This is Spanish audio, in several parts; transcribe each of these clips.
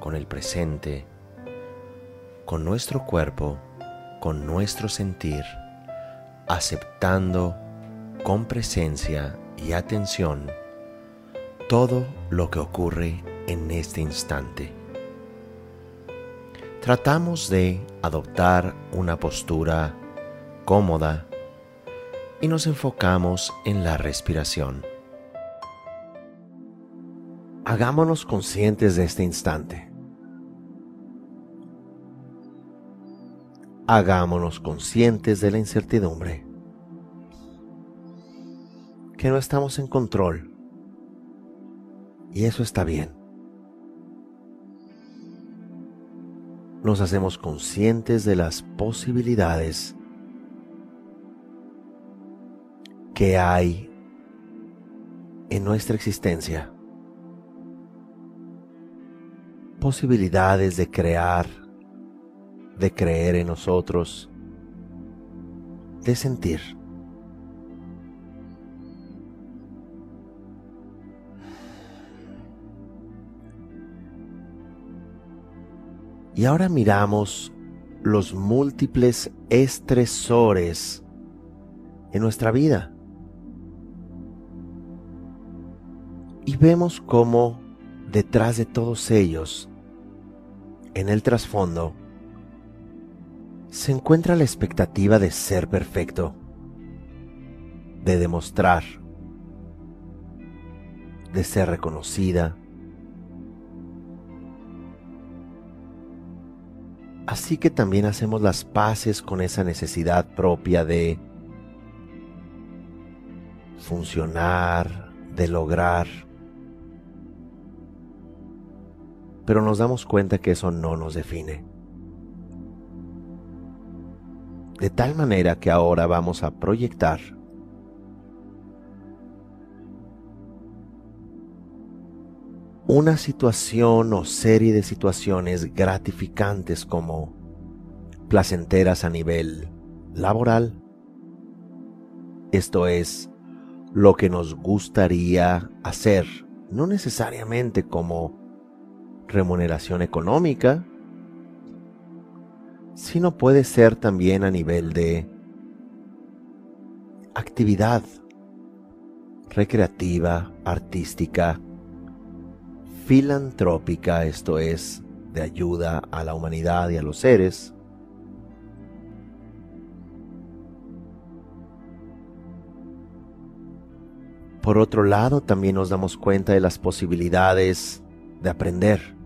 con el presente, con nuestro cuerpo, con nuestro sentir, aceptando con presencia y atención todo lo que ocurre en este instante. Tratamos de adoptar una postura cómoda y nos enfocamos en la respiración. Hagámonos conscientes de este instante. Hagámonos conscientes de la incertidumbre. Que no estamos en control. Y eso está bien. Nos hacemos conscientes de las posibilidades que hay en nuestra existencia. Posibilidades de crear, de creer en nosotros, de sentir. Y ahora miramos los múltiples estresores en nuestra vida. Y vemos cómo detrás de todos ellos, en el trasfondo, se encuentra la expectativa de ser perfecto, de demostrar, de ser reconocida. Así que también hacemos las paces con esa necesidad propia de funcionar, de lograr, pero nos damos cuenta que eso no nos define. De tal manera que ahora vamos a proyectar una situación o serie de situaciones gratificantes como placenteras a nivel laboral. Esto es lo que nos gustaría hacer, no necesariamente como remuneración económica, sino puede ser también a nivel de actividad recreativa, artística, filantrópica, esto es, de ayuda a la humanidad y a los seres. Por otro lado, también nos damos cuenta de las posibilidades de aprender.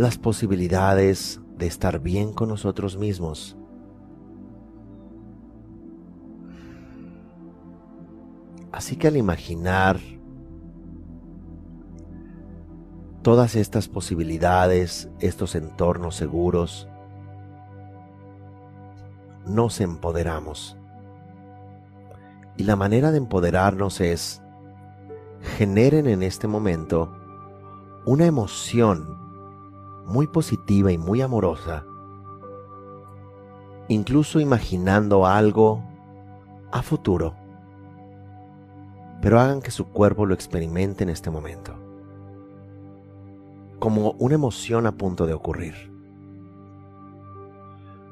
Las posibilidades de estar bien con nosotros mismos. Así que al imaginar todas estas posibilidades, estos entornos seguros, nos empoderamos. Y la manera de empoderarnos es generen en este momento una emoción muy positiva y muy amorosa, incluso imaginando algo a futuro, pero hagan que su cuerpo lo experimente en este momento, como una emoción a punto de ocurrir,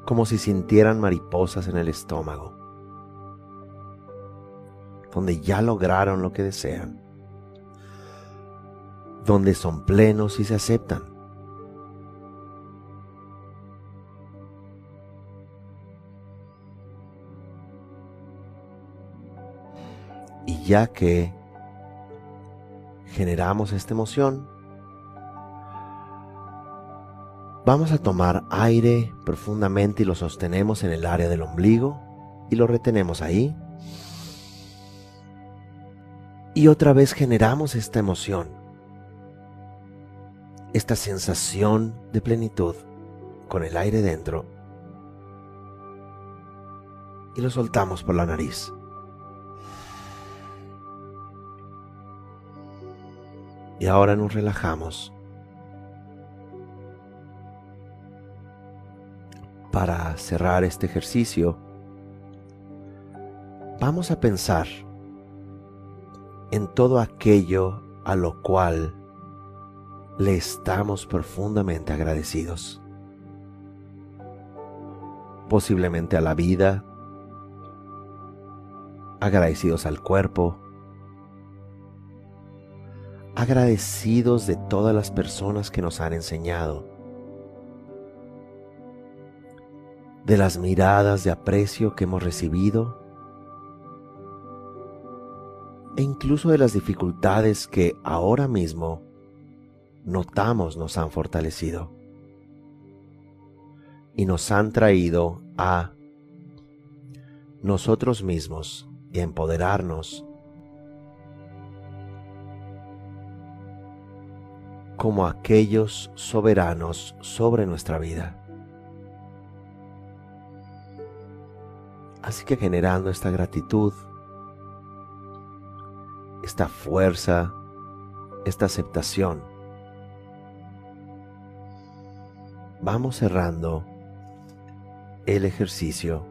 como si sintieran mariposas en el estómago, donde ya lograron lo que desean, donde son plenos y se aceptan Y ya que generamos esta emoción, vamos a tomar aire profundamente y lo sostenemos en el área del ombligo y lo retenemos ahí. Y otra vez generamos esta emoción esta sensación de plenitud con el aire dentro y lo soltamos por la nariz. Y ahora nos relajamos para cerrar este ejercicio. Vamos a pensar en todo aquello a lo cual le estamos profundamente agradecidos. Posiblemente a la vida, agradecidos al cuerpo, agradecidos de todas las personas que nos han enseñado, de las miradas de aprecio que hemos recibido. E incluso de las dificultades que ahora mismo notamos nos han fortalecido. Y nos han traído a nosotros mismos y empoderarnos como aquellos soberanos sobre nuestra vida. Así que generando esta gratitud, esta fuerza, esta aceptación, vamos cerrando el ejercicio